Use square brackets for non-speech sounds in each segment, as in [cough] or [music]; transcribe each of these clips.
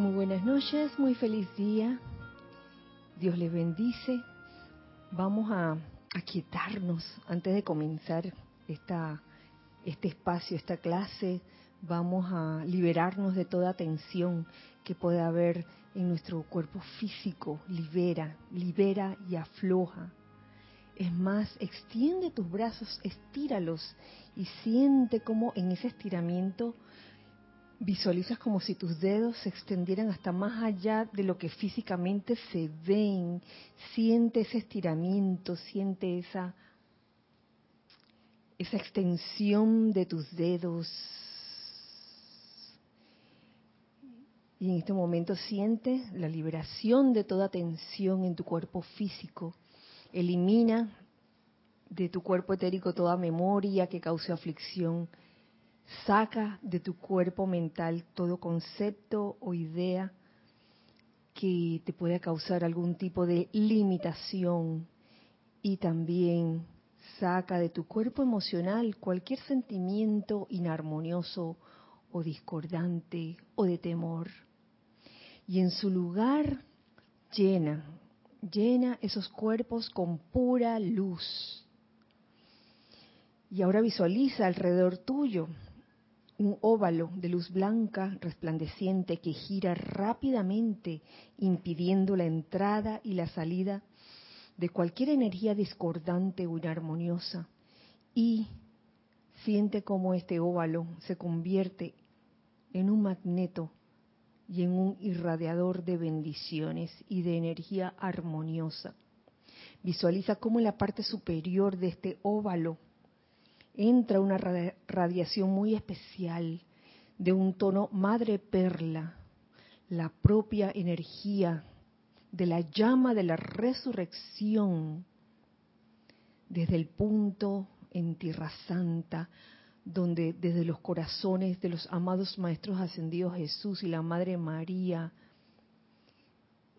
Muy buenas noches, muy feliz día. Dios les bendice. Vamos a aquietarnos antes de comenzar esta, este espacio, esta clase. Vamos a liberarnos de toda tensión que pueda haber en nuestro cuerpo físico. Libera, libera y afloja. Es más, extiende tus brazos, estíralos y siente cómo en ese estiramiento visualizas como si tus dedos se extendieran hasta más allá de lo que físicamente se ven. Siente ese estiramiento, siente esa, esa extensión de tus dedos. Y en este momento siente la liberación de toda tensión en tu cuerpo físico. Elimina de tu cuerpo etérico toda memoria que cause aflicción Saca de tu cuerpo mental todo concepto o idea que te pueda causar algún tipo de limitación y también saca de tu cuerpo emocional cualquier sentimiento inarmonioso o discordante o de temor. Y en su lugar llena, llena esos cuerpos con pura luz. Y ahora visualiza alrededor tuyo un óvalo de luz blanca resplandeciente que gira rápidamente impidiendo la entrada y la salida de cualquier energía discordante o inarmoniosa y siente cómo este óvalo se convierte en un magneto y en un irradiador de bendiciones y de energía armoniosa. Visualiza cómo en la parte superior de este óvalo entra una radiación muy especial de un tono madre perla, la propia energía de la llama de la resurrección desde el punto en Tierra Santa, donde desde los corazones de los amados Maestros Ascendidos Jesús y la Madre María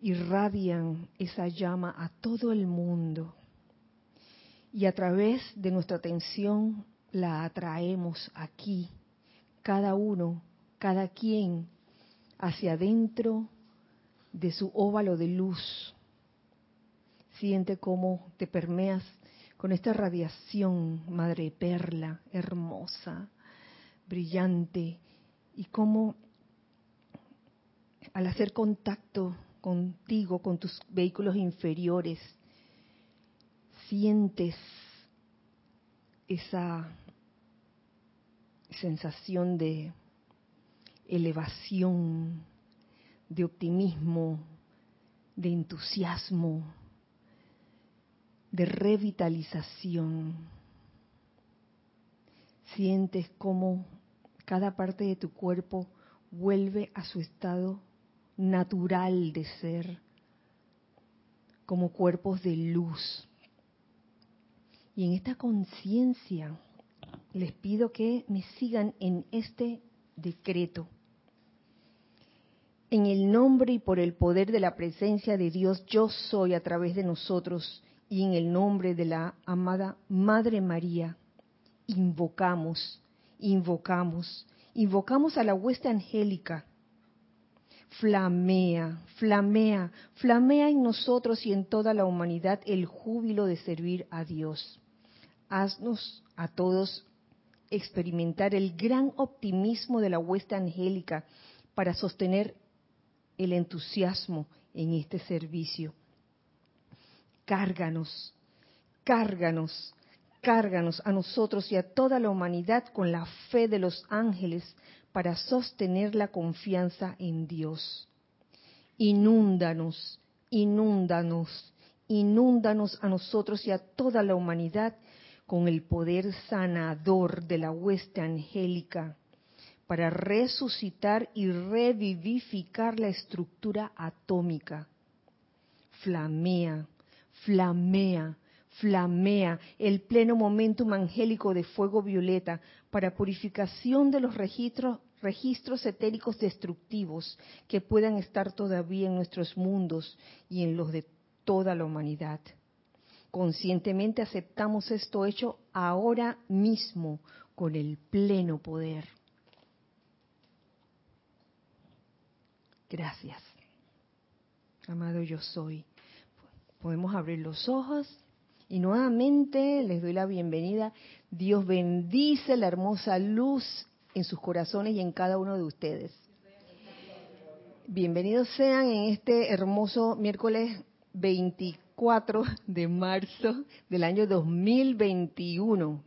irradian esa llama a todo el mundo. Y a través de nuestra atención la atraemos aquí, cada uno, cada quien, hacia adentro de su óvalo de luz. Siente cómo te permeas con esta radiación, madre perla, hermosa, brillante, y cómo al hacer contacto contigo, con tus vehículos inferiores, sientes esa sensación de elevación, de optimismo, de entusiasmo, de revitalización. Sientes cómo cada parte de tu cuerpo vuelve a su estado natural de ser, como cuerpos de luz, y en esta conciencia les pido que me sigan en este decreto. En el nombre y por el poder de la presencia de Dios, yo soy a través de nosotros y en el nombre de la amada Madre María, invocamos, invocamos, invocamos a la hueste angélica. Flamea, flamea, flamea en nosotros y en toda la humanidad el júbilo de servir a Dios haznos a todos experimentar el gran optimismo de la huesta angélica para sostener el entusiasmo en este servicio. Cárganos, cárganos, cárganos a nosotros y a toda la humanidad con la fe de los ángeles para sostener la confianza en Dios. Inúndanos, inúndanos, inúndanos a nosotros y a toda la humanidad con el poder sanador de la hueste angélica para resucitar y revivificar la estructura atómica. Flamea, flamea, flamea el pleno momentum angélico de fuego violeta para purificación de los registros, registros etéricos destructivos que puedan estar todavía en nuestros mundos y en los de toda la humanidad conscientemente aceptamos esto hecho ahora mismo con el pleno poder. Gracias. Amado yo soy. Podemos abrir los ojos y nuevamente les doy la bienvenida. Dios bendice la hermosa luz en sus corazones y en cada uno de ustedes. Bienvenidos sean en este hermoso miércoles 24 [laughs] de marzo del año 2021.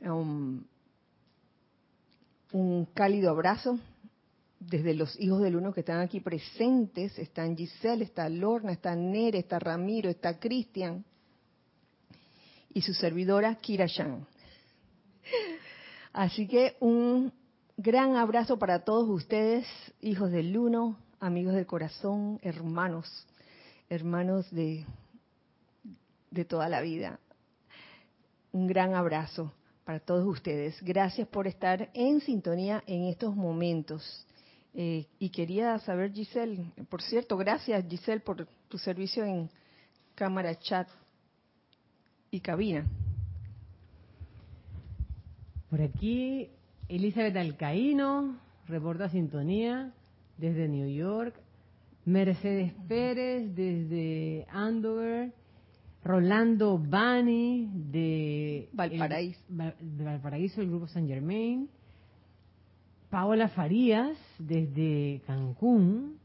Um, un cálido abrazo desde los hijos del uno que están aquí presentes. Están Giselle, está Lorna, está Nere, está Ramiro, está Cristian y su servidora Kira Shan. [laughs] Así que un gran abrazo para todos ustedes, hijos del uno, amigos del corazón, hermanos, hermanos de, de toda la vida. Un gran abrazo para todos ustedes. Gracias por estar en sintonía en estos momentos. Eh, y quería saber, Giselle, por cierto, gracias Giselle por tu servicio en cámara, chat y cabina. Por aquí Elizabeth Alcaíno, reporta sintonía desde New York. Mercedes Pérez desde Andover. Rolando Bani de Valparaíso. de Valparaíso, el grupo San Germain. Paola Farías desde Cancún.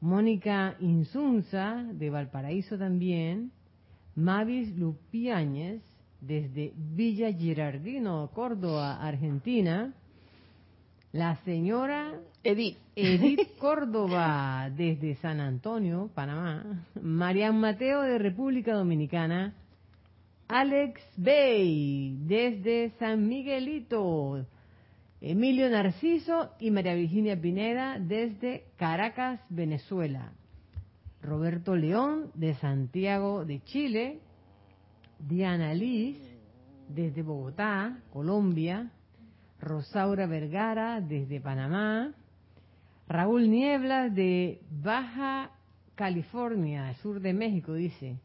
Mónica Insunza de Valparaíso también. Mavis Lupiáñez desde Villa Girardino, Córdoba, Argentina. La señora Edith. Edith [laughs] Córdoba desde San Antonio, Panamá. Marian Mateo de República Dominicana. Alex Bay desde San Miguelito. Emilio Narciso y María Virginia Pineda desde Caracas, Venezuela. Roberto León de Santiago de Chile. Diana Liz desde Bogotá, Colombia, Rosaura Vergara desde Panamá, Raúl Nieblas de Baja California, sur de México, dice.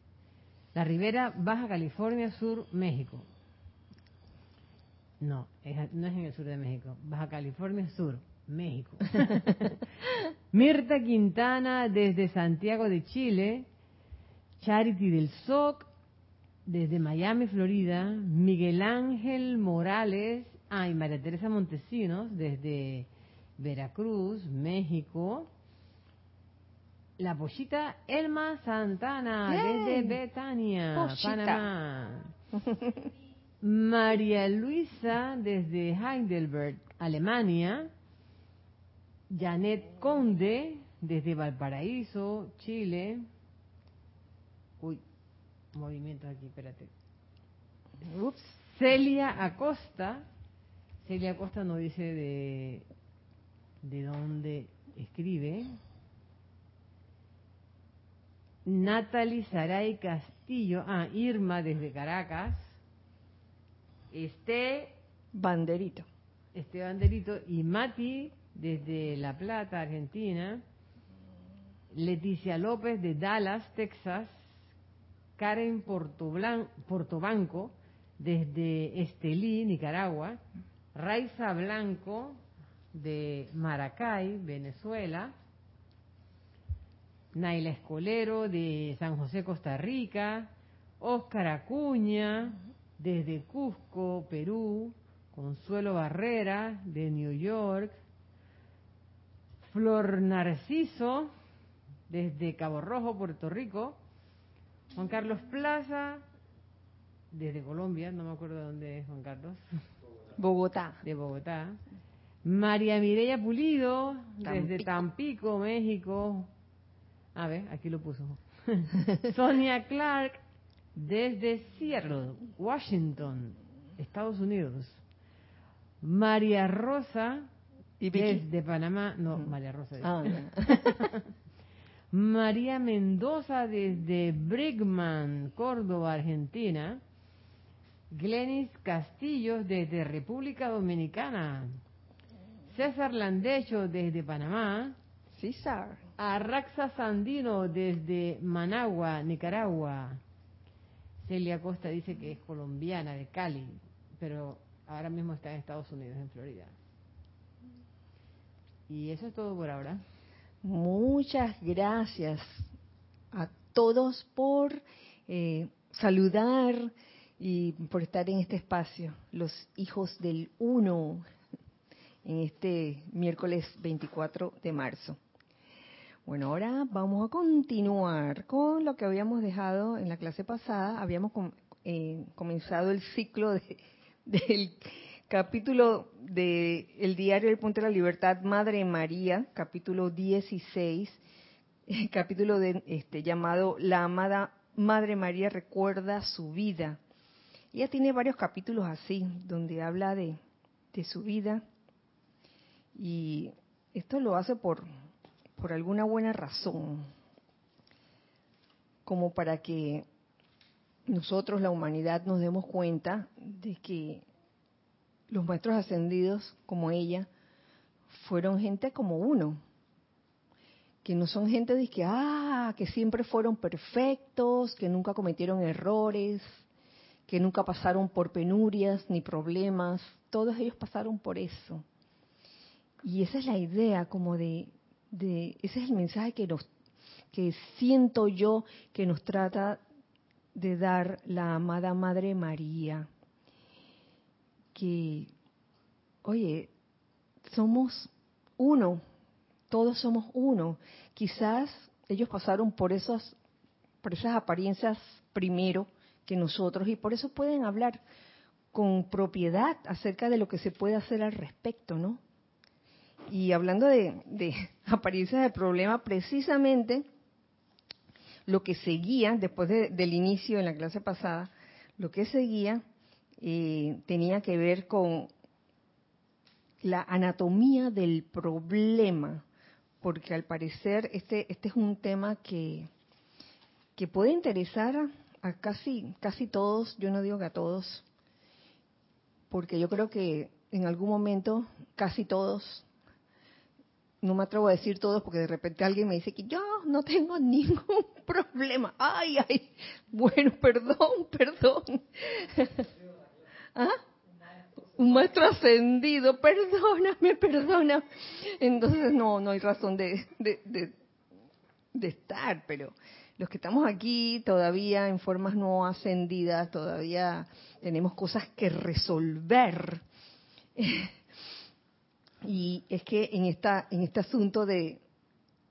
La Ribera, Baja California, sur México. No, no es en el sur de México. Baja California, sur, México. [laughs] Mirta Quintana desde Santiago de Chile. Charity del SOC desde Miami, Florida, Miguel Ángel Morales, ah, y María Teresa Montesinos, desde Veracruz, México. La pollita Elma Santana, desde Betania, Panamá. María Luisa, desde Heidelberg, Alemania. Janet Conde, desde Valparaíso, Chile. Uy, movimientos aquí, espérate. Ups. Celia Acosta. Celia Acosta no dice de, de dónde escribe. Natalie Saray Castillo. Ah, Irma desde Caracas. Este. Banderito. Este Banderito. Y Mati desde La Plata, Argentina. Leticia López de Dallas, Texas. Karen Portobanco, desde Estelí, Nicaragua, Raiza Blanco, de Maracay, Venezuela, Naila Escolero, de San José, Costa Rica, Óscar Acuña, desde Cusco, Perú, Consuelo Barrera, de New York, Flor Narciso, desde Cabo Rojo, Puerto Rico, Juan Carlos Plaza, desde Colombia, no me acuerdo de dónde es Juan Carlos. Bogotá. De Bogotá. María Mireya Pulido, desde Tampico, México. A ver, aquí lo puso. [laughs] Sonia Clark, desde Seattle, Washington, Estados Unidos. María Rosa, desde Panamá. No, María Rosa. Ah, [laughs] María Mendoza desde Brigman, Córdoba, Argentina. Glenis Castillos desde República Dominicana. César Landecho desde Panamá. César. Arraxa Sandino desde Managua, Nicaragua. Celia Costa dice que es colombiana, de Cali, pero ahora mismo está en Estados Unidos, en Florida. Y eso es todo por ahora. Muchas gracias a todos por eh, saludar y por estar en este espacio, los hijos del uno, en este miércoles 24 de marzo. Bueno, ahora vamos a continuar con lo que habíamos dejado en la clase pasada. Habíamos eh, comenzado el ciclo de, [laughs] del capítulo del el diario El Punto de la Libertad, Madre María, capítulo 16, capítulo de, este, llamado La amada Madre María recuerda su vida. Ella tiene varios capítulos así, donde habla de, su vida. Y esto lo hace por, por alguna buena razón, como para que nosotros, la humanidad, nos demos cuenta de que los maestros ascendidos, como ella, fueron gente como uno, que no son gente de que, ah, que siempre fueron perfectos, que nunca cometieron errores, que nunca pasaron por penurias ni problemas, todos ellos pasaron por eso. Y esa es la idea, como de, de ese es el mensaje que nos, que siento yo que nos trata de dar la amada Madre María. Que, oye, somos uno, todos somos uno. Quizás ellos pasaron por esas, por esas apariencias primero nosotros y por eso pueden hablar con propiedad acerca de lo que se puede hacer al respecto, ¿no? Y hablando de, de [laughs] apariencias de problema, precisamente lo que seguía, después del inicio en la clase pasada, lo que seguía eh, tenía que ver con la anatomía del problema, porque al parecer este, este es un tema que, que puede interesar a casi, casi todos, yo no digo que a todos, porque yo creo que en algún momento casi todos no me atrevo a decir todos porque de repente alguien me dice que yo no tengo [laughs] ningún problema. Ay, ay, bueno, perdón, perdón. ¿Ah? Un maestro ascendido, perdóname, perdona. Entonces no, no hay razón de, de, de estar, pero los que estamos aquí todavía en formas no ascendidas, todavía tenemos cosas que resolver. [laughs] Y es que en esta en este asunto de,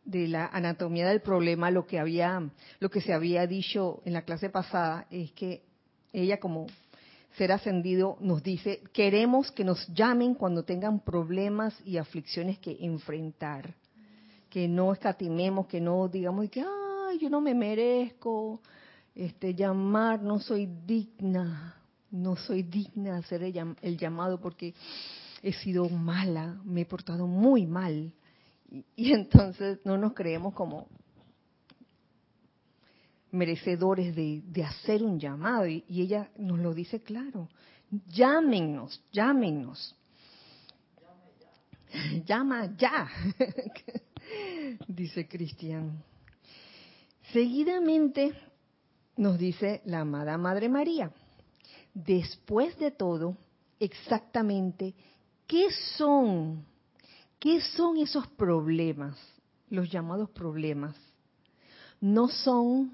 de la anatomía del problema lo que había lo que se había dicho en la clase pasada es que ella como ser ascendido nos dice queremos que nos llamen cuando tengan problemas y aflicciones que enfrentar que no escatimemos que no digamos que yo no me merezco este llamar no soy digna no soy digna de hacer el llamado porque he sido mala, me he portado muy mal. Y, [laughs] entonces no nos creemos como merecedores de, hacer un llamado. Y, y, ella nos lo dice claro. Llámenos, llámenos. [laughs] Llama ya, [laughs] dice Cristian. Seguidamente nos dice la amada Madre María, después de todo, exactamente ¿Qué son? ¿Qué son esos problemas? Los llamados problemas. No son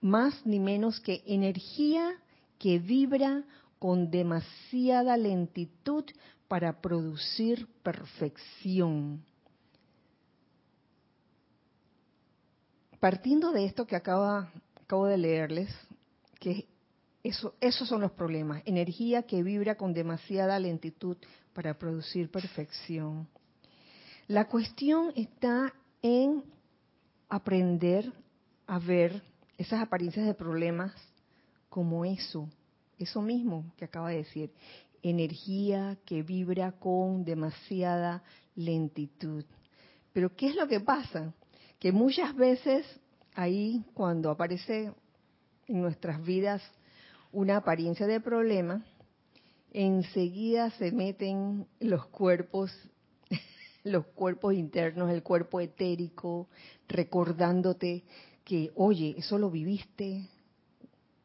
más ni menos que energía que vibra con demasiada lentitud para producir perfección. Partiendo de esto que acabo de leerles, que eso, esos son los problemas, energía que vibra con demasiada lentitud para producir perfección. La cuestión está en aprender a ver esas apariencias de problemas como eso, eso mismo que acaba de decir, energía que vibra con demasiada lentitud. Pero ¿qué es lo que pasa? Que muchas veces ahí cuando aparece en nuestras vidas una apariencia de problema, enseguida se meten los cuerpos, [laughs] los cuerpos internos, el cuerpo etérico, recordándote que, oye, eso lo viviste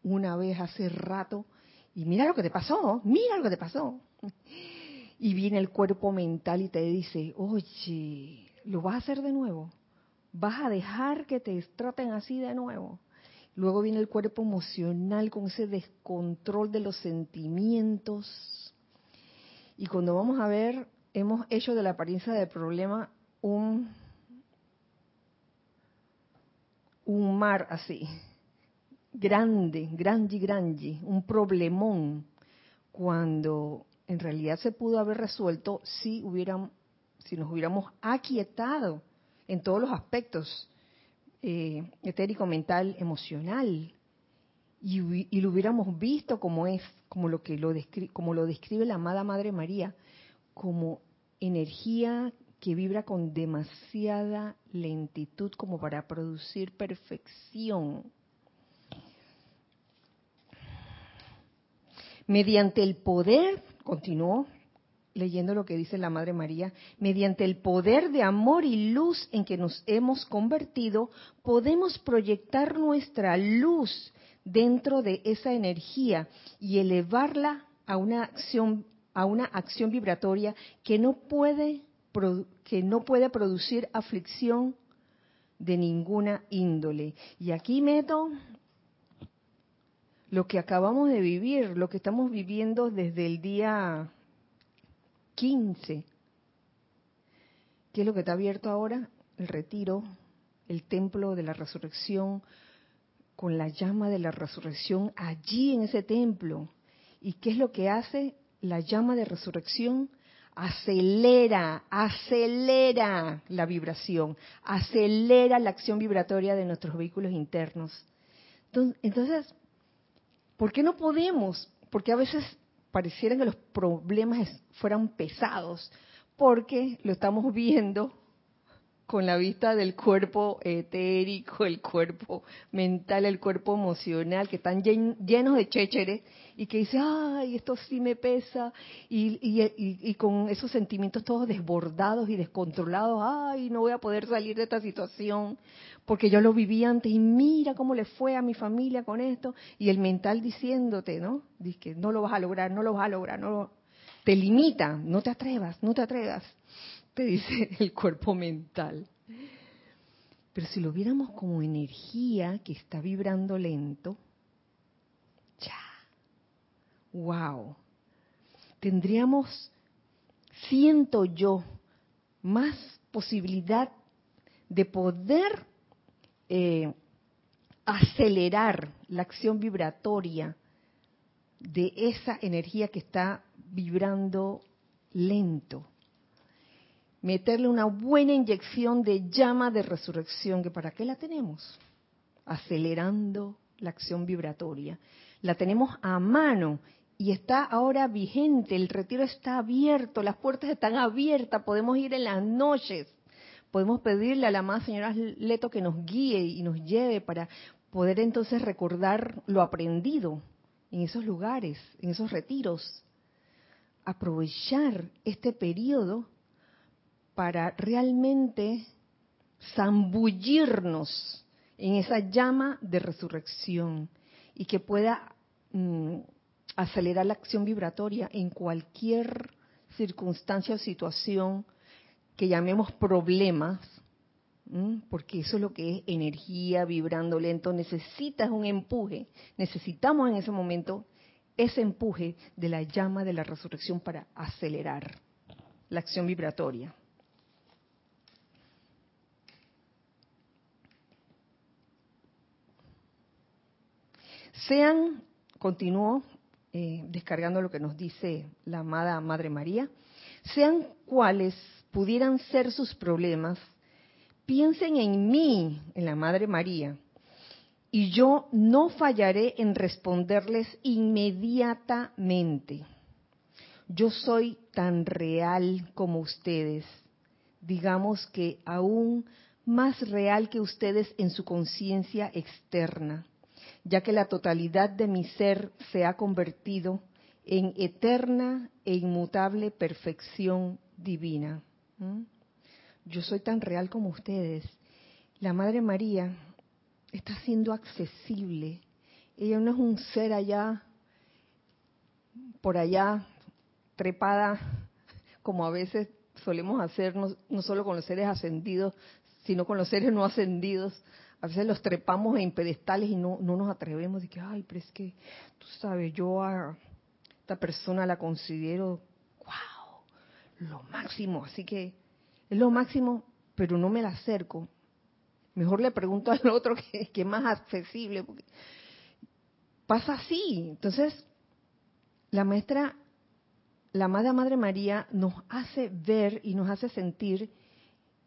una vez hace rato y mira lo que te pasó, mira lo que te pasó. Y viene el cuerpo mental y te dice, oye, ¿lo vas a hacer de nuevo? ¿Vas a dejar que te traten así de nuevo? Luego viene el cuerpo emocional con ese descontrol de los sentimientos. Y cuando vamos a ver, hemos hecho de la apariencia del problema un, un mar así, grande, grande, grande, un problemón, cuando en realidad se pudo haber resuelto si hubieran, si nos hubiéramos aquietado en todos los aspectos eh, etérico, mental, emocional, y, lo hubiéramos visto como es, como lo que lo describe, como lo describe la amada Madre María, como energía que vibra con demasiada lentitud como para producir perfección. Mediante el poder, continuó leyendo lo que dice la Madre María, mediante el poder de amor y luz en que nos hemos convertido, podemos proyectar nuestra luz dentro de esa energía y elevarla a una acción a una acción vibratoria que no puede que no puede producir aflicción de ninguna índole. Y aquí meto lo que acabamos de vivir, lo que estamos viviendo desde el día 15. ¿Qué es lo que está abierto ahora? El retiro, el templo de la resurrección, con la llama de la resurrección allí en ese templo. ¿Y qué es lo que hace la llama de resurrección? acelera, acelera la vibración, acelera la acción vibratoria de nuestros vehículos internos. Entonces, ¿por qué no podemos? Porque a veces pareciera que los problemas fueran pesados, porque lo estamos viendo con la vista del cuerpo etérico, el cuerpo mental, el cuerpo emocional, que están llenos de chécheres y que dice, ay, esto sí me pesa, y, y, con esos sentimientos todos desbordados y descontrolados, ay, no voy a poder salir de esta situación, porque yo lo viví antes y mira cómo le fue a mi familia con esto, y el mental diciéndote, ¿no? Dice que no lo vas a lograr, no lo vas a lograr, no te limita, no te atrevas, no te atrevas te dice [laughs] el cuerpo mental. Pero si lo viéramos como energía que está vibrando lento, ya, wow, tendríamos, siento yo, más posibilidad de poder eh, acelerar la acción vibratoria de esa energía que está vibrando lento meterle una buena inyección de llama de resurrección, que para qué la tenemos? Acelerando la acción vibratoria. La tenemos a mano y está ahora vigente, el retiro está abierto, las puertas están abiertas, podemos ir en las noches, podemos pedirle a la más señora Leto que nos guíe y nos lleve para poder entonces recordar lo aprendido en esos lugares, en esos retiros. Aprovechar este periodo para realmente zambullirnos en esa llama de resurrección y que pueda mm, acelerar la acción vibratoria en cualquier circunstancia o situación que llamemos problemas, porque eso es lo que es energía vibrando lento, necesitas un empuje, necesitamos en ese momento ese empuje de la llama de la resurrección para acelerar la acción vibratoria. Sean, continúo eh, descargando lo que nos dice la amada Madre María, sean cuales pudieran ser sus problemas, piensen en mí, en la Madre María, y yo no fallaré en responderles inmediatamente. Yo soy tan real como ustedes, digamos que aún más real que ustedes en su conciencia externa ya que la totalidad de mi ser se ha convertido en eterna e inmutable perfección divina. Yo soy tan real como ustedes. La Madre María está siendo accesible. Ella no es un ser allá, por allá, trepada como a veces solemos hacer, no, no solo con los seres ascendidos, sino con los seres no ascendidos. A veces los trepamos en pedestales y no, no nos atrevemos. De que, ay, pero es que, tú sabes, yo a esta persona la considero, wow, lo máximo. Así que es lo máximo, pero no me la acerco. Mejor le pregunto al otro [laughs] que, que es más accesible. Porque pasa así. Entonces, la maestra, la Amada Madre María nos hace ver y nos hace sentir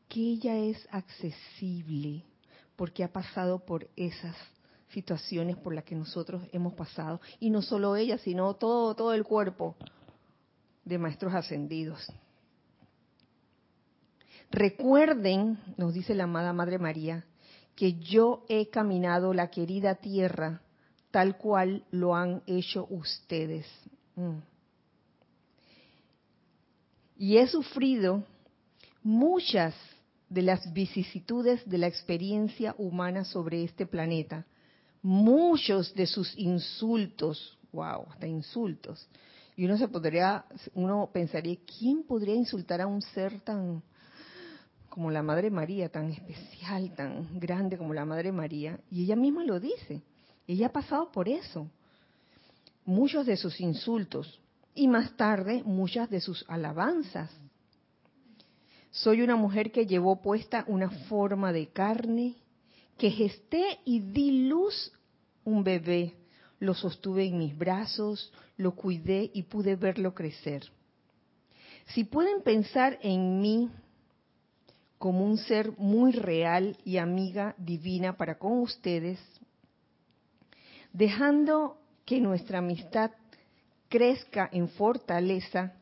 que ella es accesible porque ha pasado por esas situaciones por las que nosotros hemos pasado. Y no solo ella sino todo todo el cuerpo de maestros ascendidos. Recuerden nos dice la amada madre María que yo he caminado la querida tierra tal cual lo han hecho ustedes. Mm. y he sufrido muchas de las vicisitudes de la experiencia humana sobre este planeta. Muchos de sus insultos, wow, hasta insultos. Y uno se podría, uno pensaría, ¿quién podría insultar a un ser tan como la Madre María, tan especial, tan grande como la Madre María? Y ella misma lo dice. Ella ha pasado por eso. Muchos de sus insultos y más tarde muchas de sus alabanzas soy una mujer que llevó puesta una forma de carne, que gesté y di luz un bebé. Lo sostuve en mis brazos, lo cuidé y pude verlo crecer. Si pueden pensar en mí como un ser muy real y amiga divina para con ustedes, dejando que nuestra amistad crezca en fortaleza,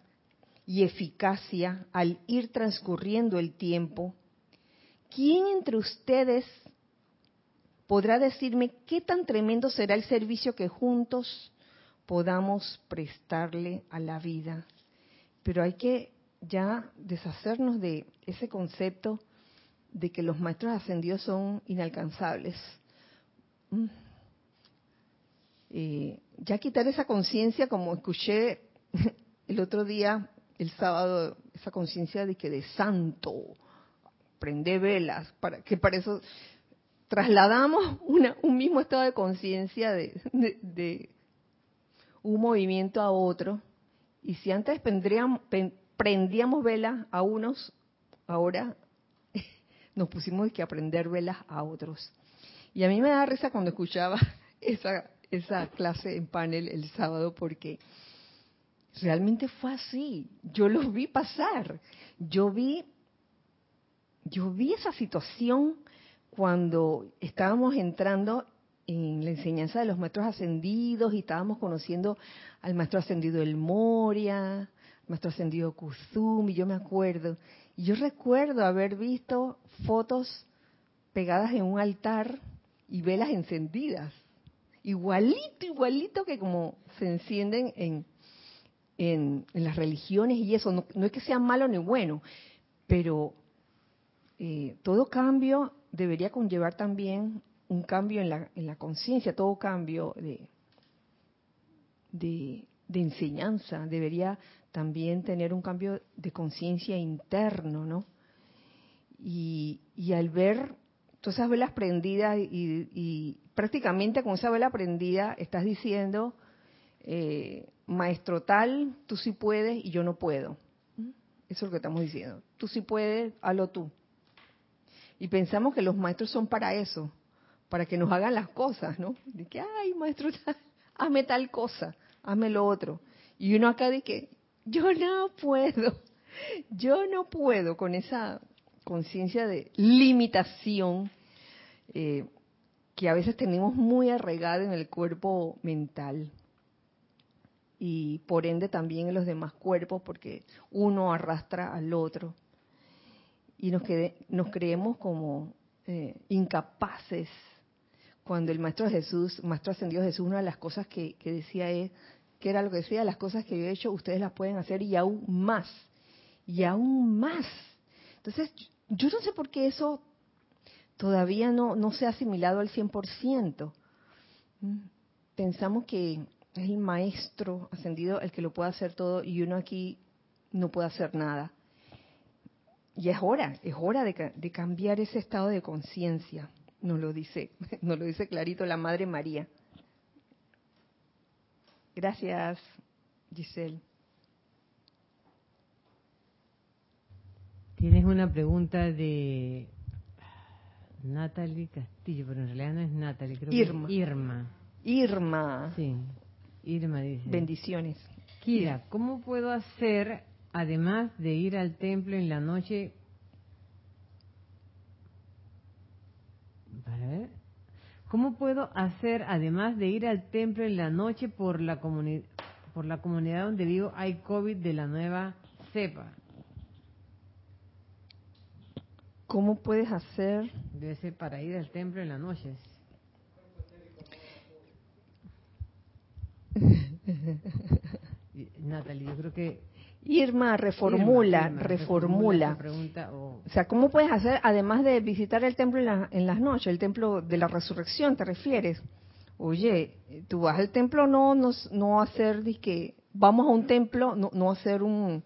y eficacia al ir transcurriendo el tiempo, ¿quién entre ustedes podrá decirme qué tan tremendo será el servicio que juntos podamos prestarle a la vida? Pero hay que ya deshacernos de ese concepto de que los maestros ascendidos son inalcanzables. Mm. Eh, ya quitar esa conciencia, como escuché [laughs] el otro día el sábado esa conciencia de que de santo, prende velas, para que para eso trasladamos un mismo estado de conciencia de, de, un movimiento a otro. Y si antes prendíamos velas a unos, ahora [laughs] nos pusimos que aprender velas a otros. Y a mí me da risa cuando escuchaba [laughs] esa, esa clase en panel el sábado porque realmente fue así. Yo lo vi pasar. Yo vi, yo vi esa situación cuando estábamos entrando en la enseñanza de los maestros ascendidos y estábamos conociendo al maestro ascendido El Moria, maestro ascendido Kuzumi, yo me acuerdo. Y yo recuerdo haber visto fotos pegadas en un altar y velas encendidas. Igualito, igualito que como se encienden en, en, las religiones y eso, no, es que sea malo ni bueno, pero eh, todo cambio debería conllevar también un cambio en la, en la conciencia, todo cambio de, de, enseñanza debería también tener un cambio de conciencia interno, ¿no? Y, y, al ver todas esas velas prendidas y, y, prácticamente con esa vela prendida estás diciendo, eh, maestro tal, tú sí puedes y yo no puedo. Eso es lo que estamos diciendo. Tú sí puedes, hazlo tú. Y pensamos que los maestros son para eso, para que nos hagan las cosas, ¿no? De que, ay, maestro, [laughs] hazme tal cosa, hazme lo otro. Y uno acá de que, yo no puedo, [laughs] yo no puedo con esa conciencia de limitación eh, que a veces tenemos muy arraigada en el cuerpo mental y por ende también en los demás cuerpos porque uno arrastra al otro y nos, nos creemos como eh, incapaces cuando el Maestro Jesús, Maestro Ascendido Jesús, una de las cosas que, decía es, que era lo que decía, las cosas que yo he hecho, ustedes las pueden hacer y aún más, y aún más. Entonces, yo no sé por qué eso todavía no, no se ha asimilado al 100%. Mm, pensamos que es el maestro ascendido el que lo puede hacer todo y uno aquí no puede hacer nada. Y es hora, es hora de, de cambiar ese estado de conciencia, nos lo dice, [laughs] nos lo dice clarito la Madre María. Gracias, Giselle. Tienes una pregunta de Natalie Castillo, pero en realidad no es Natalie, creo Irma. que es Irma. Irma. Sí, Irma dice. Bendiciones. Kira, ¿cómo puedo hacer, además de ir al templo en la noche, para ver, ¿cómo puedo hacer, además de ir al templo en la noche por la, comuni por la comunidad donde vivo, hay COVID de la nueva cepa? ¿Cómo puedes hacer? Debe ser para ir al templo en las noches. Natalie, yo creo que Irma, reformula, Irma, Irma, reformula. pregunta O sea, ¿cómo puedes hacer, además de visitar el templo en, la- en las noches, el templo de la resurrección, te refieres? Oye, tú vas al templo no no, no hacer que vamos a un templo, no, no hacer un,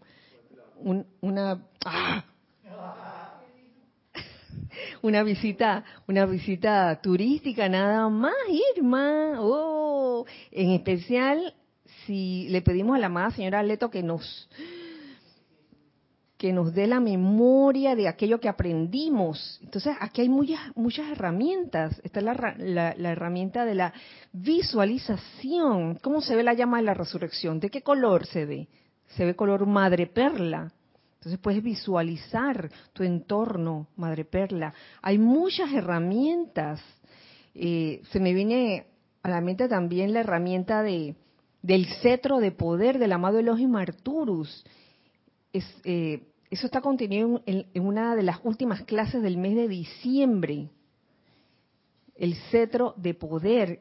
un- una ¡ah! una visita, una visita turística nada más, Irma. Oh, en especial si le pedimos a la amada señora Leto que nos que nos dé la memoria de aquello que aprendimos. Entonces, aquí hay muchas, muchas herramientas. Está la, la- la herramienta de la visualización. ¿Cómo se ve la llama de la resurrección? ¿De qué color se ve? Se ve color madre perla. Entonces puedes visualizar tu entorno, madre perla. Hay muchas herramientas. Eh, se me viene a la mente también la herramienta de del cetro de poder del amado Elohim Arturus. Es, eh, eso está contenido en, en una de las últimas clases del mes de diciembre. El cetro de poder.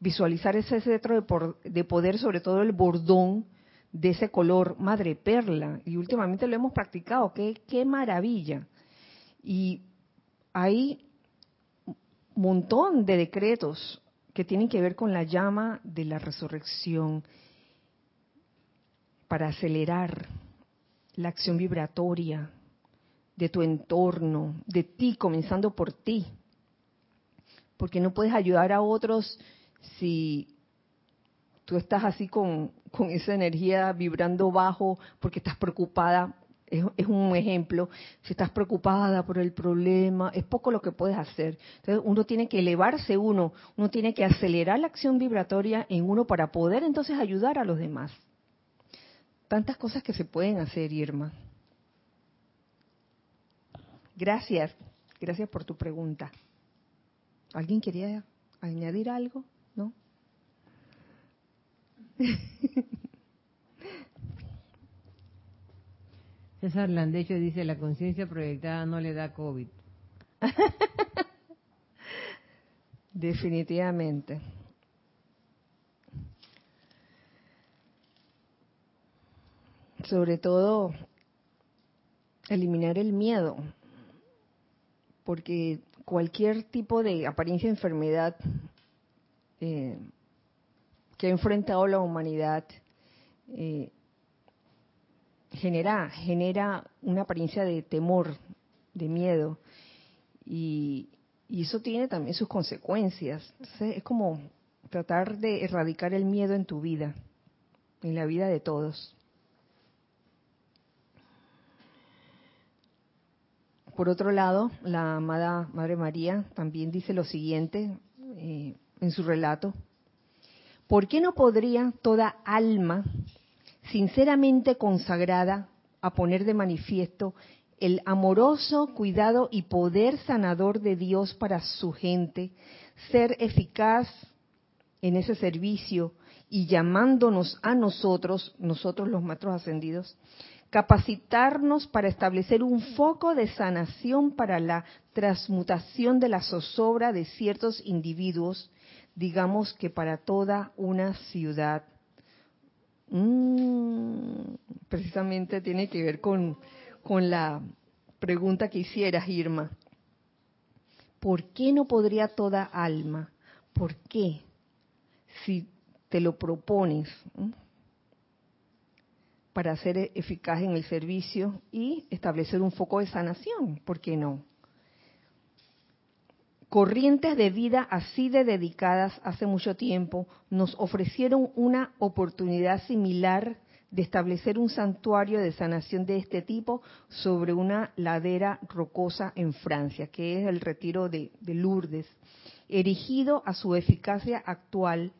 Visualizar ese cetro de, por- de poder, sobre todo el bordón de ese color madre perla. Y últimamente lo hemos practicado. ¡Qué, qué maravilla! Y hay un montón de decretos que tienen que ver con la llama de la resurrección para acelerar la acción vibratoria de tu entorno, de ti, comenzando por ti. Porque no puedes ayudar a otros si tú estás así con, con esa energía vibrando bajo porque estás preocupada. Es, un ejemplo. Si estás preocupada por el problema, es poco lo que puedes hacer. Entonces uno tiene que elevarse uno, uno tiene que acelerar la acción vibratoria en uno para poder entonces ayudar a los demás. Tantas cosas que se pueden hacer, Irma. Gracias, gracias por tu pregunta. ¿Alguien quería añadir algo? ¿No? [laughs] César Landecho dice, la conciencia proyectada no le da COVID. [laughs] Definitivamente. Sobre todo, eliminar el miedo, porque cualquier tipo de apariencia de enfermedad eh, que ha enfrentado la humanidad eh, genera genera una apariencia de temor, de miedo y, eso tiene también sus consecuencias. Entonces, es como tratar de erradicar el miedo en tu vida, en la vida de todos. Por otro lado, la amada Madre María también dice lo siguiente eh, en su relato. ¿Por qué no podría toda alma sinceramente consagrada a poner de manifiesto el amoroso cuidado y poder sanador de Dios para su gente, ser eficaz en ese servicio y llamándonos a nosotros, nosotros los maestros ascendidos, capacitarnos para establecer un foco de sanación para la transmutación de la zozobra de ciertos individuos, digamos que para toda una ciudad. Mm, precisamente tiene que ver con, con la pregunta que hicieras, Irma. ¿Por qué no podría toda alma? ¿Por qué? Si te lo propones. Para ser eficaz en el servicio y establecer un foco de sanación, ¿por qué no? Corrientes de vida así de dedicadas hace mucho tiempo nos ofrecieron una oportunidad similar de establecer un santuario de sanación de este tipo sobre una ladera rocosa en Francia, que es el retiro de, Lourdes, erigido a su eficacia actual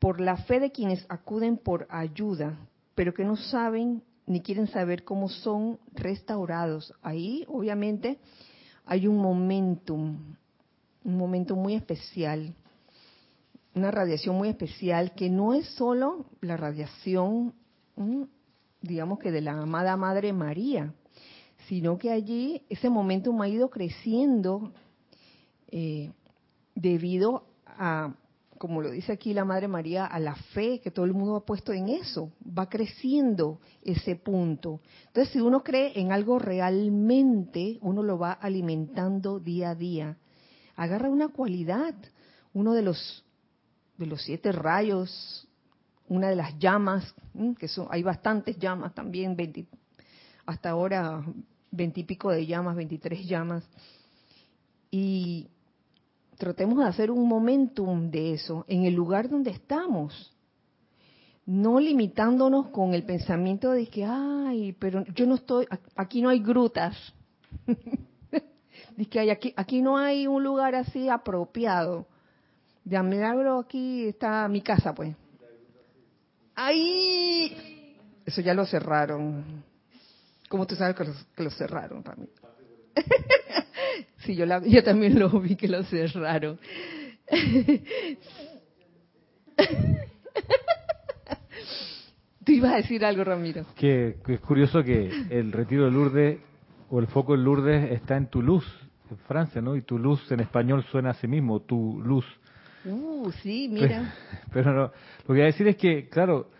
por la fe de quienes acuden por ayuda, pero que no saben ni quieren saber cómo son restaurados. Ahí, obviamente, hay un momentum, un momento muy especial, una radiación muy especial que no es solo la radiación digamos que de la amada Madre María, sino que allí ese momento ha ido creciendo eh, debido a, como lo dice aquí la Madre María, a la fe que todo el mundo ha puesto en eso. Va creciendo ese punto. Entonces, si uno cree en algo realmente, uno lo va alimentando día a día. Agarra una cualidad, uno de los de los siete rayos una de las llamas, que son, hay bastantes llamas también, hasta ahora veintipico de llamas, veintitrés llamas, y tratemos de hacer un momentum de eso en el lugar donde estamos, no limitándonos con el pensamiento de que, ay, pero yo no estoy, aquí no hay grutas, [laughs] Dice que aquí, no hay un lugar así apropiado. De milagro aquí está mi casa, pues. ¡Ay! Eso ya lo cerraron. ¿Cómo tú sabes que lo, cerraron, Ramiro? [laughs] sí, yo, yo también lo vi que lo cerraron. [laughs] Tú ibas a decir algo, Ramiro. Que, es curioso que el retiro de Lourdes o el foco de Lourdes está en Toulouse, en Francia, ¿no? Y Toulouse en español suena a sí mismo, tu luz. Uh, sí, [laughs] mira. Pero, no, lo que voy a decir es que, claro,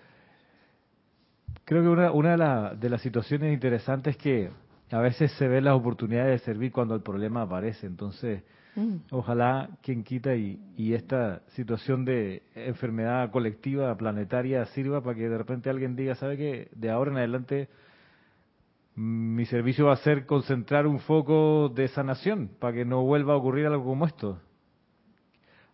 creo que una, una de, las situaciones interesantes es que a veces se ve las oportunidades de servir cuando el problema aparece. Entonces, mm. ojalá quien quita y, y, esta situación de enfermedad colectiva, planetaria, sirva para que de repente alguien diga, ¿sabe qué? De ahora en adelante mi servicio va a ser concentrar un foco de sanación para que no vuelva a ocurrir algo como esto.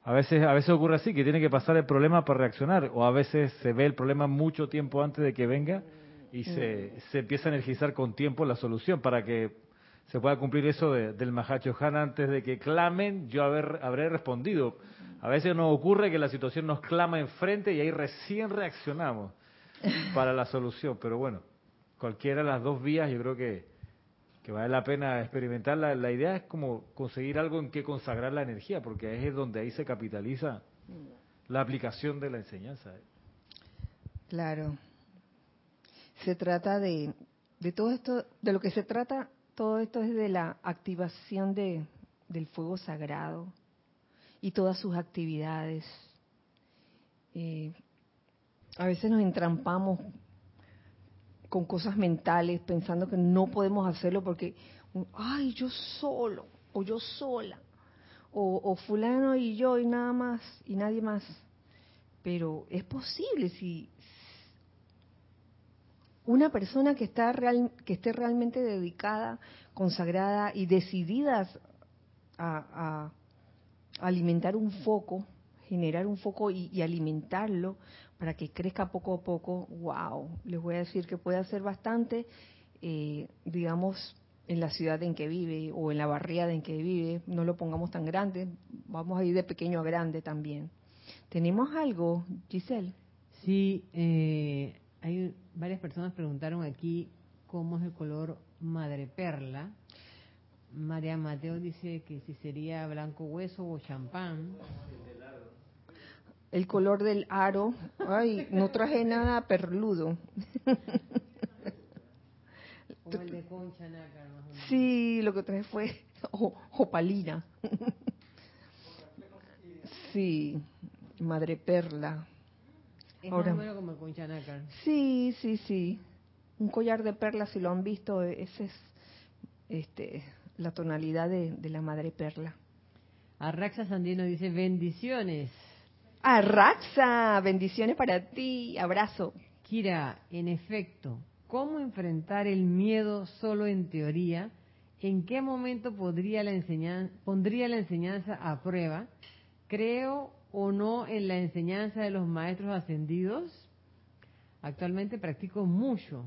A veces, a veces ocurre así, que tiene que pasar el problema para reaccionar, o a veces se ve el problema mucho tiempo antes de que venga y se, se empieza a energizar con tiempo la solución para que se pueda cumplir eso del Mahacho Han antes de que clamen, yo haber, habré respondido. A veces nos ocurre que la situación nos clama enfrente y ahí recién reaccionamos para la solución, pero bueno, cualquiera de las dos vías yo creo que que vale la pena experimentar. La, idea es como conseguir algo en que consagrar la energía, porque es donde ahí se capitaliza la aplicación de la enseñanza. Claro. Se trata de, de todo esto, de lo que se trata, todo esto es de la activación de, del fuego sagrado y todas sus actividades. Eh, a veces nos entrampamos con cosas mentales, pensando que no podemos hacerlo porque, ay, yo solo, o yo sola, o, fulano y yo y nada más, y nadie más. Pero es posible si una persona que está real, que esté realmente dedicada, consagrada y decidida a, alimentar un foco, generar un foco y, alimentarlo para que crezca poco a poco, wow, les voy a decir que puede hacer bastante, eh, digamos, en la ciudad en que vive o en la barriada en que vive, no lo pongamos tan grande, vamos a ir de pequeño a grande también. ¿Tenemos algo, Giselle? Sí, eh, hay varias personas preguntaron aquí cómo es el color madre perla. María Mateo dice que si sería blanco hueso o champán el color del aro. Ay, no traje nada perludo. [laughs] el de concha nácar, Sí, lo que traje fue [laughs] opalina. [laughs] sí, madre perla. Es Ahora, más como el concha nácar. Sí, sí, sí. Un collar de perlas, si lo han visto, esa es este, la tonalidad de, de la madre perla. Arraxa Sandino dice bendiciones. Arraxa, bendiciones para ti, abrazo. Kira, en efecto, ¿cómo enfrentar el miedo solo en teoría? ¿En qué momento podría la enseñanza, pondría la enseñanza a prueba? ¿Creo o no en la enseñanza de los maestros ascendidos? Actualmente practico mucho.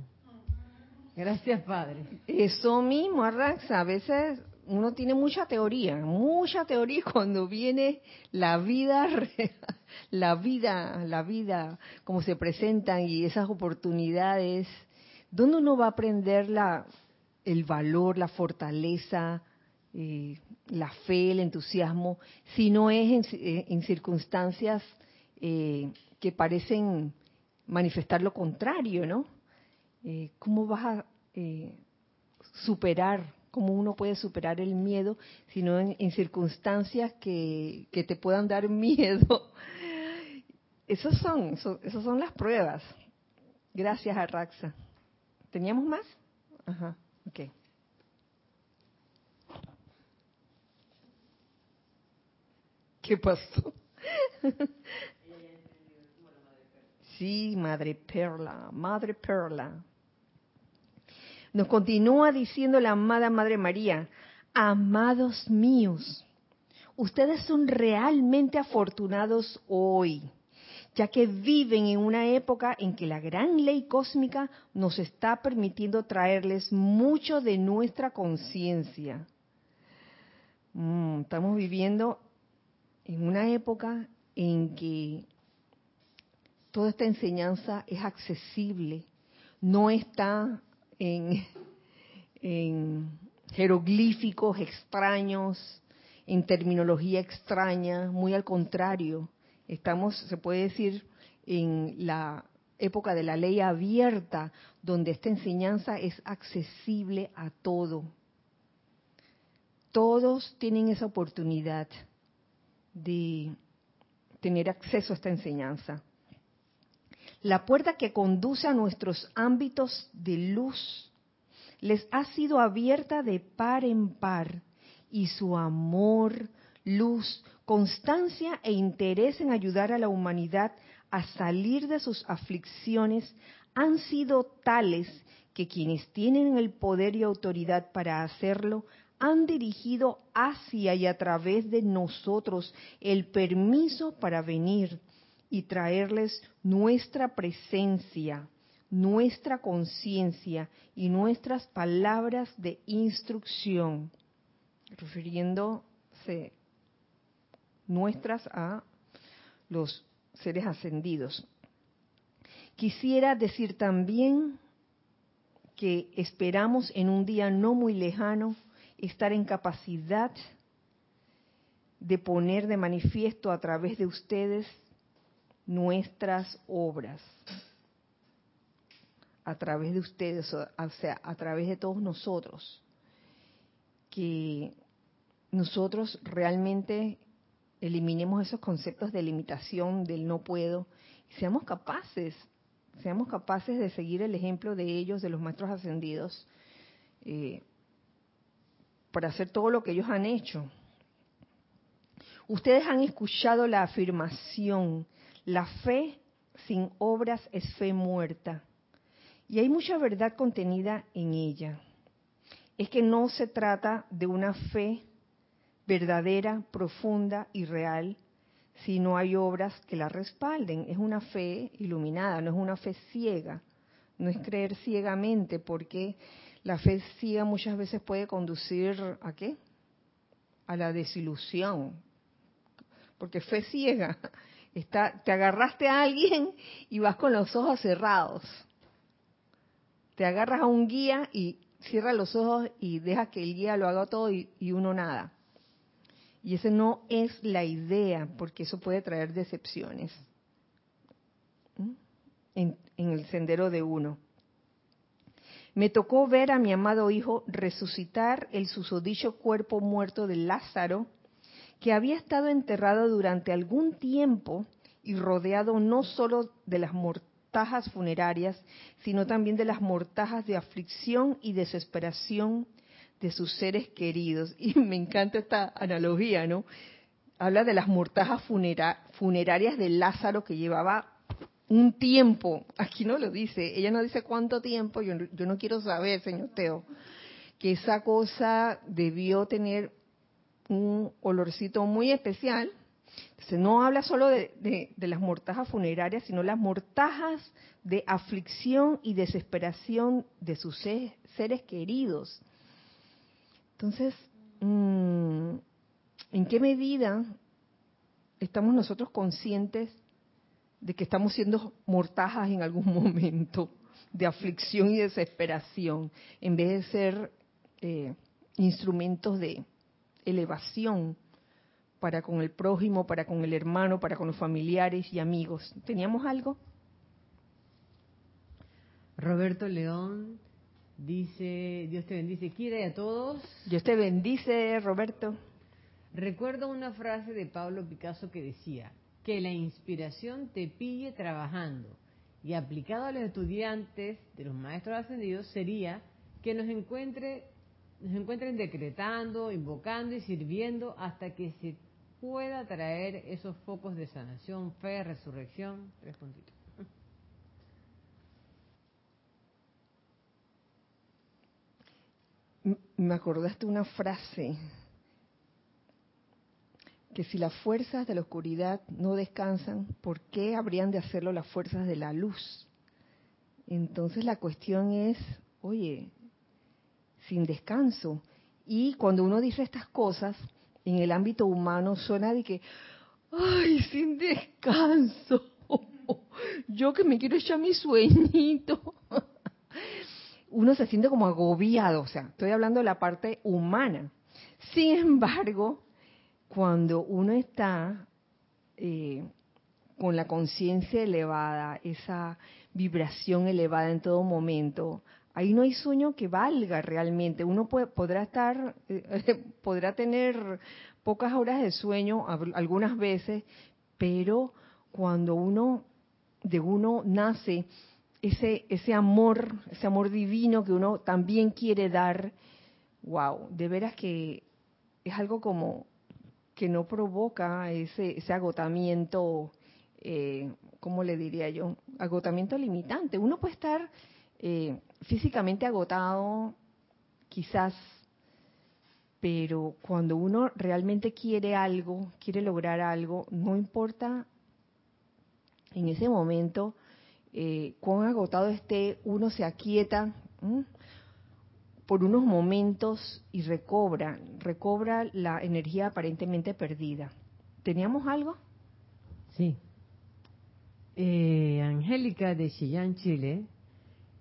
Gracias, Padre. Eso mismo, Arraxa. A veces uno tiene mucha teoría, mucha teoría [laughs] cuando viene la vida, la vida, la vida, como se presentan y esas oportunidades. ¿Dónde uno va a aprender la, el valor, la fortaleza, eh, la fe, el entusiasmo, si no es en, eh, circunstancias eh, que parecen manifestar lo contrario, ¿no? ¿Cómo vas a superar, cómo uno puede superar el miedo, si no en, circunstancias que, te puedan dar miedo? Esos son, esas son las pruebas. Gracias, Arraxa. ¿Teníamos más? Ajá. Ok. ¿Qué pasó? [laughs] Sí, Madre Perla, Madre Perla. Nos continúa diciendo la amada Madre María, amados míos, ustedes son realmente afortunados hoy ya que viven en una época en que la gran ley cósmica nos está permitiendo traerles mucho de nuestra conciencia. Mm, estamos viviendo en una época en que toda esta enseñanza es accesible, no está en, jeroglíficos extraños, en terminología extraña, muy al contrario Estamos, se puede decir, en la época de la ley abierta, donde esta enseñanza es accesible a todo. Todos tienen esa oportunidad de tener acceso a esta enseñanza. La puerta que conduce a nuestros ámbitos de luz les ha sido abierta de par en par y su amor, luz, constancia e interés en ayudar a la humanidad a salir de sus aflicciones han sido tales que quienes tienen el poder y autoridad para hacerlo han dirigido hacia y a través de nosotros el permiso para venir y traerles nuestra presencia, nuestra conciencia y nuestras palabras de instrucción, refiriéndose nuestras a los seres ascendidos. Quisiera decir también que esperamos en un día no muy lejano estar en capacidad de poner de manifiesto a través de ustedes nuestras obras, a través de ustedes, o sea, a través de todos nosotros, que nosotros realmente eliminemos esos conceptos de limitación, del no puedo, y seamos capaces, seamos capaces de seguir el ejemplo de ellos, de los maestros ascendidos, eh, para hacer todo lo que ellos han hecho. Ustedes han escuchado la afirmación, la fe sin obras es fe muerta. Y hay mucha verdad contenida en ella. Es que no se trata de una fe verdadera, profunda y real si no hay obras que la respalden. Es una fe iluminada, no es una fe ciega, no es creer ciegamente, porque la fe ciega muchas veces puede conducir a qué? A la desilusión. Porque fe ciega, está, te agarraste a alguien y vas con los ojos cerrados. Te agarras a un guía y cierras los ojos y dejas que el guía lo haga todo y, y uno nada. Y esa no es la idea, porque eso puede traer decepciones en, el sendero de uno. Me tocó ver a mi amado hijo resucitar el susodicho cuerpo muerto de Lázaro, que había estado enterrado durante algún tiempo y rodeado no solo de las mortajas funerarias, sino también de las mortajas de aflicción y desesperación de sus seres queridos. [laughs] Y me encanta esta analogía, ¿no? Habla de las mortajas funerarias de Lázaro que llevaba un tiempo, aquí no lo dice, ella no dice cuánto tiempo, yo, yo no quiero saber, señor Teo, que esa cosa debió tener un olorcito muy especial. Entonces no habla solo de, las mortajas funerarias, sino las mortajas de aflicción y desesperación de sus seres queridos. Entonces, mm, ¿en qué medida estamos nosotros conscientes de que estamos siendo mortajas en algún [laughs] momento de aflicción y desesperación, en vez de ser eh, instrumentos de elevación para con el prójimo, para con el hermano, para con los familiares y amigos. ¿Teníamos algo? Roberto León dice, Dios te bendice, quiere a todos. Dios te bendice, Roberto. Recuerdo una frase de Pablo Picasso que decía, que la inspiración te pille trabajando. Y aplicado a los estudiantes de los maestros ascendidos sería que nos encuentre nos encuentren decretando, invocando y sirviendo hasta que se pueda traer esos focos de sanación, fe, resurrección. Tres puntitos. Me acordaste una frase que si las fuerzas de la oscuridad no descansan, ¿por qué habrían de hacerlo las fuerzas de la luz? Entonces la cuestión es, oye, sin descanso. Y cuando uno dice estas cosas, en el ámbito humano suena de que, ay, sin descanso. [laughs] Yo que me quiero echar mi sueñito. [laughs] Uno se siente como agobiado, o sea, estoy hablando de la parte humana. Sin embargo, cuando uno está eh, con la conciencia elevada, esa vibración elevada en todo momento, ahí no hay sueño que valga realmente. Uno podrá estar, eh, [laughs] podrá tener pocas horas de sueño algunas veces, pero cuando uno de uno nace ese ese amor, ese amor divino que uno también quiere dar, wow, de veras que es algo como que no provoca ese, ese agotamiento, eh, ¿cómo le diría yo? Agotamiento limitante. Uno puede estar eh, físicamente agotado, quizás, pero cuando uno realmente quiere algo, quiere lograr algo, no importa en ese momento eh, cuán agotado esté, uno se aquieta por unos momentos y recobra, recobra la energía aparentemente perdida. ¿Teníamos algo? Sí. Eh, Angélica de Chillán, Chile,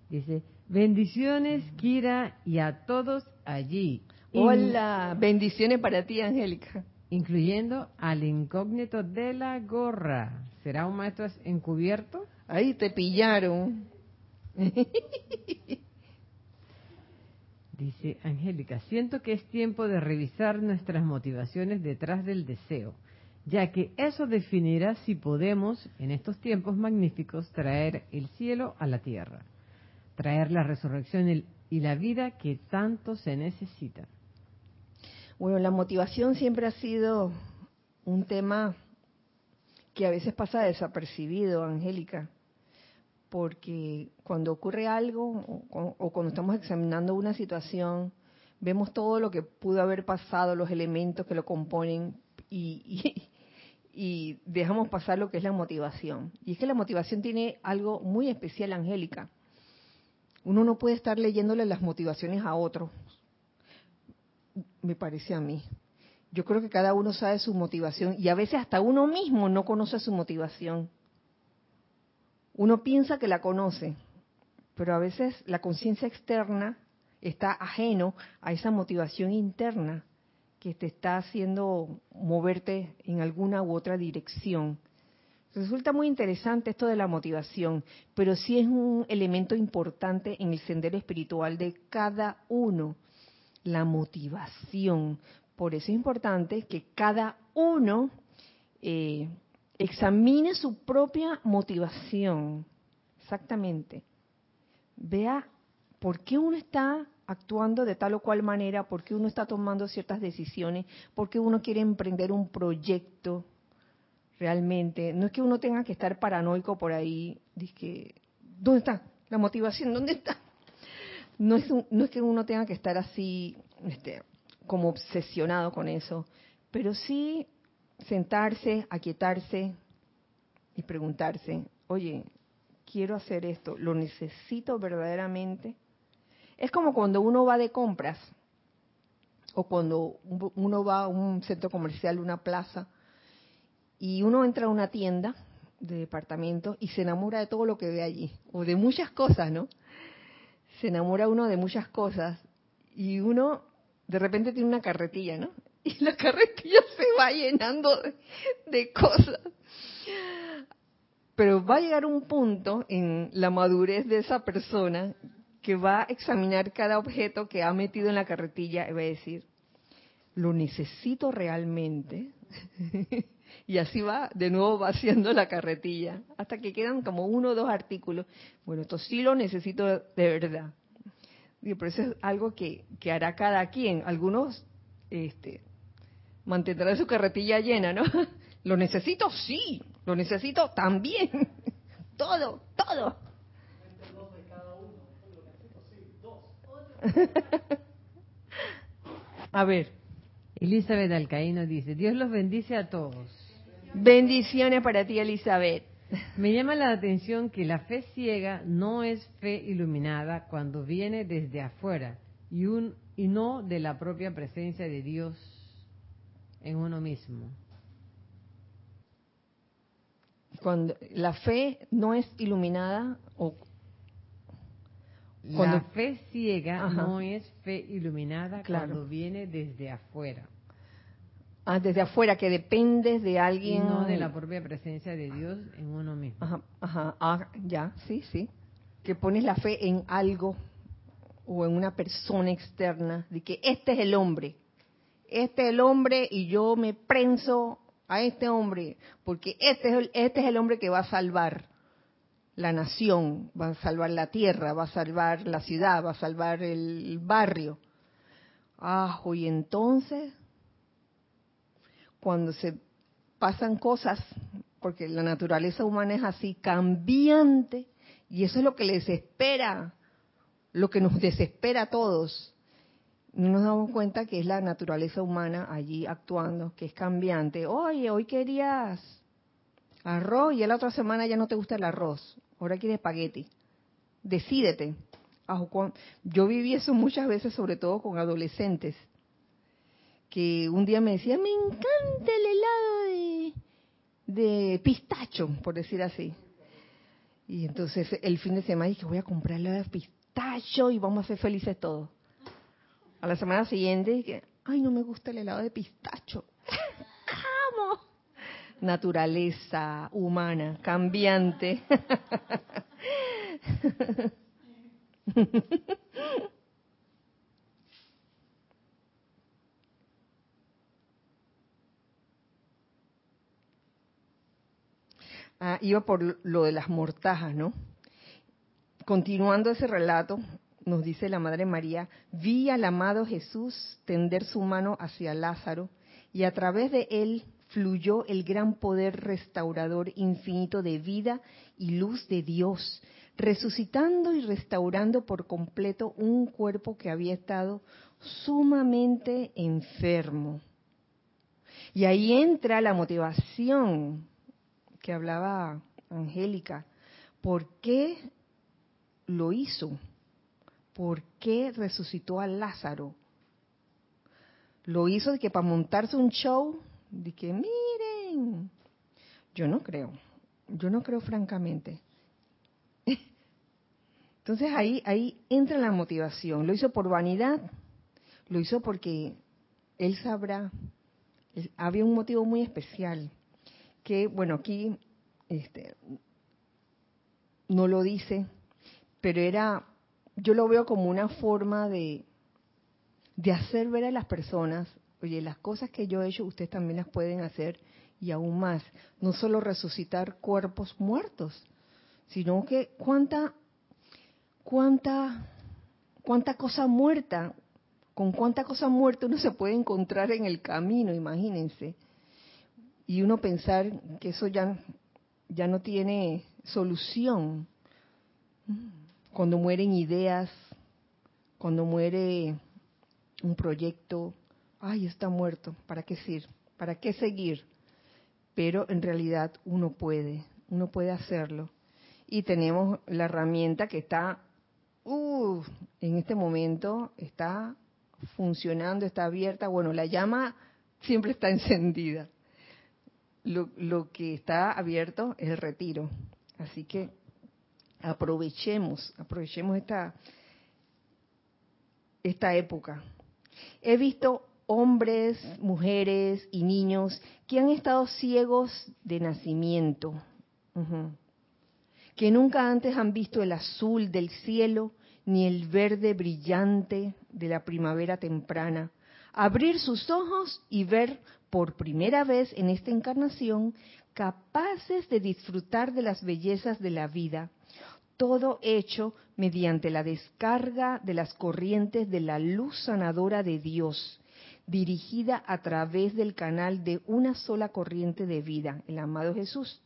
dice, bendiciones, Kira, y a todos allí. Hola, bendiciones para ti, Angélica. Incluyendo al incógnito de la gorra. ¿Será un maestro encubierto? Ahí te pillaron. [laughs] Dice Angélica, siento que es tiempo de revisar nuestras motivaciones detrás del deseo, ya que eso definirá si podemos, en estos tiempos magníficos, traer el cielo a la tierra, traer la resurrección y la vida que tanto se necesita. Bueno, la motivación siempre ha sido un tema que a veces pasa desapercibido, Angélica porque cuando ocurre algo o, cuando estamos examinando una situación, vemos todo lo que pudo haber pasado, los elementos que lo componen y, y, [laughs] dejamos pasar lo que es la motivación. Y es que la motivación tiene algo muy especial, Angélica. Uno no puede estar leyéndole las motivaciones a otro, me parece a mí. Yo creo que cada uno sabe su motivación y a veces hasta uno mismo no conoce su motivación. Uno piensa que la conoce, pero a veces la conciencia externa está ajeno a esa motivación interna que te está haciendo moverte en alguna u otra dirección. Resulta muy interesante esto de la motivación, pero sí es un elemento importante en el sendero espiritual de cada uno, la motivación. Por eso es importante que cada uno eh, examine su propia motivación, exactamente. Vea por qué uno está actuando de tal o cual manera, por qué uno está tomando ciertas decisiones, por qué uno quiere emprender un proyecto. Realmente. No es que uno tenga que estar paranoico por ahí, que, ¿dónde está la motivación? ¿Dónde está? No es, no es que uno tenga que estar así, este, como obsesionado con eso, pero sí sentarse, aquietarse y preguntarse, oye, quiero hacer esto, ¿lo necesito verdaderamente? Es como cuando uno va de compras o cuando uno va a un centro comercial, una plaza, y uno entra a una tienda de departamento y se enamora de todo lo que ve allí, o de muchas cosas, ¿no? Se enamora uno de muchas cosas y uno de repente tiene una carretilla, ¿no? [laughs] Y la carretilla se va llenando de, cosas. Pero va a llegar un punto en la madurez de esa persona que va a examinar cada objeto que ha metido en la carretilla y va a decir, ¿lo necesito realmente? [laughs] y así va de nuevo vaciando la carretilla, hasta que quedan como uno o dos artículos. Bueno, esto sí lo necesito de verdad. Y por eso es algo que, que hará cada quien. Algunos este, mantendrán su carretilla llena, ¿no? [laughs] ¿Lo necesito? Sí. ¿Lo necesito? También. [laughs] todo, todo. [laughs] A ver. Elizabeth Alcaíno dice, Dios los bendice a todos. Bendiciones para ti, Elizabeth. Me llama la atención que la fe ciega no es fe iluminada cuando viene desde afuera y, un, y no de la propia presencia de Dios en uno mismo. Cuando la fe no es iluminada o la fe ciega no es fe iluminada cuando viene desde afuera. Ah, desde afuera, que dependes de alguien. Y no de la propia presencia de Dios en uno mismo. Ajá, ajá, ah, ya, sí, sí. Que pones la fe en algo o en una persona externa, de que este es el hombre, este es el hombre y yo me prenso a este hombre, porque este es el, este es el hombre que va a salvar la nación, va a salvar la tierra, va a salvar la ciudad, va a salvar el barrio. Ah, y entonces cuando se pasan cosas, porque la naturaleza humana es así, cambiante, y eso es lo que les espera, lo que nos desespera a todos. No nos damos cuenta que es la naturaleza humana allí actuando, que es cambiante. Oye, hoy querías arroz y la otra semana ya no te gusta el arroz, ahora quieres espagueti. Decídete. Yo viví eso muchas veces, sobre todo con adolescentes que un día me decía, me encanta el helado de, pistacho, por decir así. Y entonces el fin de semana dije, voy a comprar helado de pistacho y vamos a ser felices todos. A la semana siguiente dije, ay, no me gusta el helado de pistacho. Naturaleza humana, cambiante. [laughs] Ah, iba por lo de las mortajas, ¿no? Continuando ese relato, nos dice la Madre María, vi al amado Jesús tender su mano hacia Lázaro y a través de él fluyó el gran poder restaurador infinito de vida y luz de Dios, resucitando y restaurando por completo un cuerpo que había estado sumamente enfermo. Y ahí entra la motivación que hablaba Angélica, ¿por qué lo hizo? ¿Por qué resucitó a Lázaro? Lo hizo de que para montarse un show, que miren, yo no creo, yo no creo francamente. [laughs] Entonces ahí, ahí entra la motivación. Lo hizo por vanidad, lo hizo porque él sabrá, había un motivo muy especial que, bueno, aquí este, no lo dice, pero era, yo lo veo como una forma de, de hacer ver a las personas, oye, las cosas que yo he hecho, ustedes también las pueden hacer y aún más. No solo resucitar cuerpos muertos, sino que cuánta, cuánta, cuánta cosa muerta, con cuánta cosa muerta uno se puede encontrar en el camino, imagínense y uno pensar que eso ya, ya no tiene solución. Cuando mueren ideas, cuando muere un proyecto, ay, está muerto, ¿para qué seguir? ¿Para qué seguir? Pero en realidad uno puede, uno puede hacerlo. Y tenemos la herramienta que está, uh, en este momento está funcionando, está abierta. Bueno, la llama siempre está [laughs] encendida. Lo, lo que está abierto es el retiro. Así que aprovechemos, aprovechemos esta, esta época. He visto hombres, mujeres y niños que han estado ciegos de nacimiento, que nunca antes han visto el azul del cielo ni el verde brillante de la primavera temprana, abrir sus ojos y ver por primera vez en esta encarnación capaces de disfrutar de las bellezas de la vida, todo hecho mediante la descarga de las corrientes de la luz sanadora de Dios, dirigida a través del canal de una sola corriente de vida, el amado Jesús,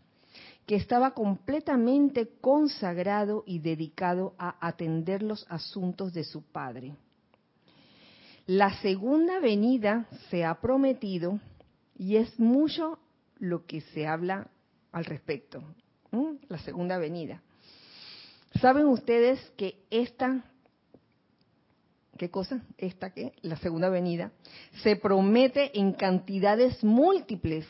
que estaba completamente consagrado y dedicado a atender los asuntos de su Padre. La segunda venida se ha prometido y es mucho lo que se habla al respecto. La segunda venida. ¿Saben ustedes que esta, qué cosa? Esta que, la segunda venida, se promete en cantidades múltiples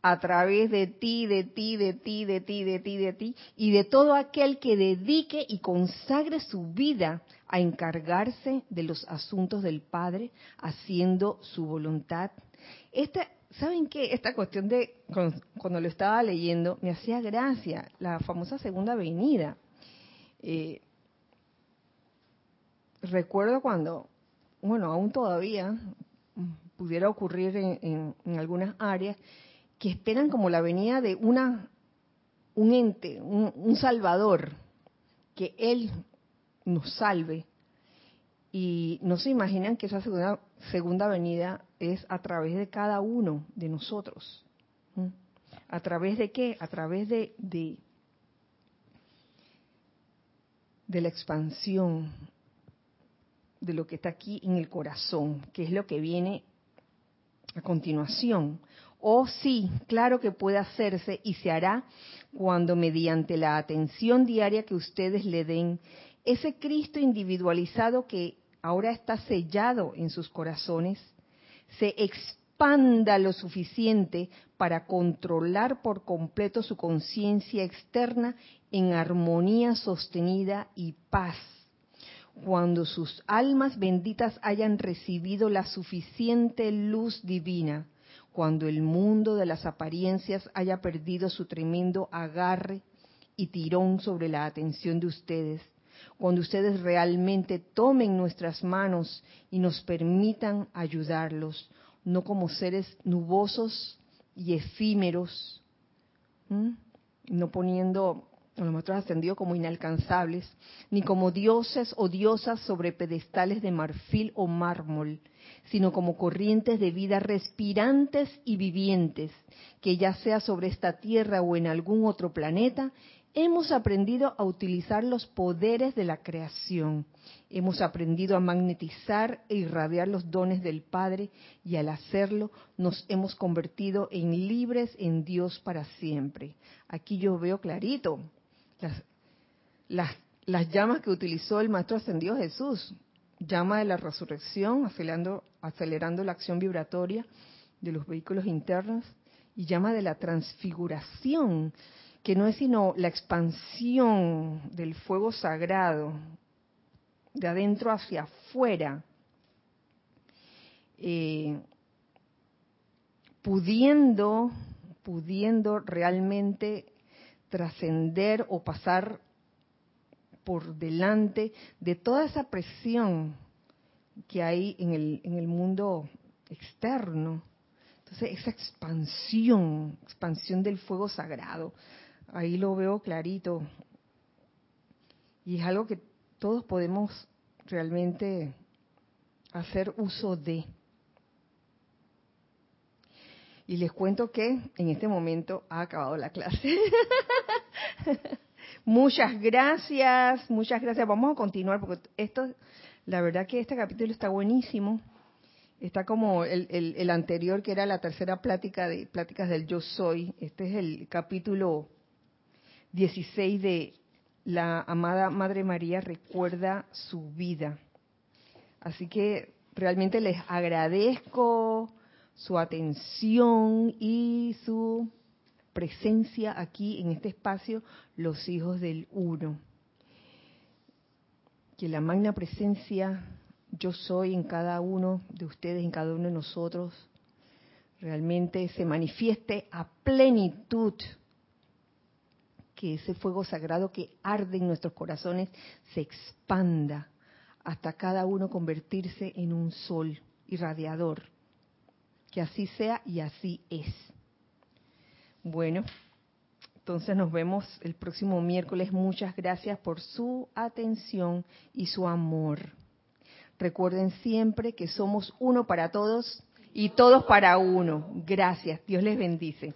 a través de ti, de ti, de ti, de ti, de ti, de ti, y de todo aquel que dedique y consagre su vida a encargarse de los asuntos del Padre, haciendo su voluntad. Esta, ¿Saben qué? Esta cuestión de, cuando, lo estaba leyendo, me hacía gracia, la famosa segunda venida. Eh, recuerdo cuando, bueno, aún todavía pudiera ocurrir en, algunas áreas, que esperan como la venida de una un ente, un, salvador, que Él nos salve. Y no se imaginan que esa segunda, segunda venida es a través de cada uno de nosotros. ¿A través de qué? A través de, de, de la expansión de lo que está aquí en el corazón, que es lo que viene a continuación. O sí, claro que puede hacerse y se hará cuando mediante la atención diaria que ustedes le den, ese Cristo individualizado que ahora está sellado en sus corazones, se expanda lo suficiente para controlar por completo su conciencia externa en armonía sostenida y paz. Cuando sus almas benditas hayan recibido la suficiente luz divina, cuando el mundo de las apariencias haya perdido su tremendo agarre y tirón sobre la atención de ustedes, cuando ustedes realmente tomen nuestras manos y nos permitan ayudarlos, no como seres nubosos y efímeros, no poniendo los maestros ascendidos como inalcanzables, ni como dioses o diosas sobre pedestales de marfil o mármol, sino como corrientes de vida respirantes y vivientes, que ya sea sobre esta tierra o en algún otro planeta, hemos aprendido a utilizar los poderes de la creación. Hemos aprendido a magnetizar e irradiar los dones del Padre y al hacerlo nos hemos convertido en libres en Dios para siempre. Aquí yo veo clarito las, llamas que utilizó el Maestro Ascendido Jesús. Llama de la resurrección, acelerando, acelerando la acción vibratoria de los vehículos internos, y llama de la transfiguración, que no es sino la expansión del fuego sagrado de adentro hacia afuera, eh, pudiendo, pudiendo realmente trascender o pasar por delante de toda esa presión que hay en el, en el mundo externo. Entonces, esa expansión, expansión del fuego sagrado, ahí lo veo clarito. Y es algo que todos podemos realmente hacer uso de. Y les cuento que en este momento ha acabado la clase. [laughs] muchas gracias, muchas gracias. Vamos a continuar porque esto, la verdad que este capítulo está buenísimo. Está como el, el, anterior que era la tercera plática de pláticas del yo soy. Este es el capítulo 16 de la amada Madre María recuerda su vida. Así que realmente les agradezco su atención y su presencia aquí en este espacio, los hijos del uno. Que la magna presencia yo soy en cada uno de ustedes, en cada uno de nosotros, realmente se manifieste a plenitud. Que ese fuego sagrado que arde en nuestros corazones se expanda hasta cada uno convertirse en un sol irradiador. Que así sea y así es. Bueno, entonces nos vemos el próximo miércoles. Muchas gracias por su atención y su amor. Recuerden siempre que somos uno para todos y todos para uno. Gracias. Dios les bendice.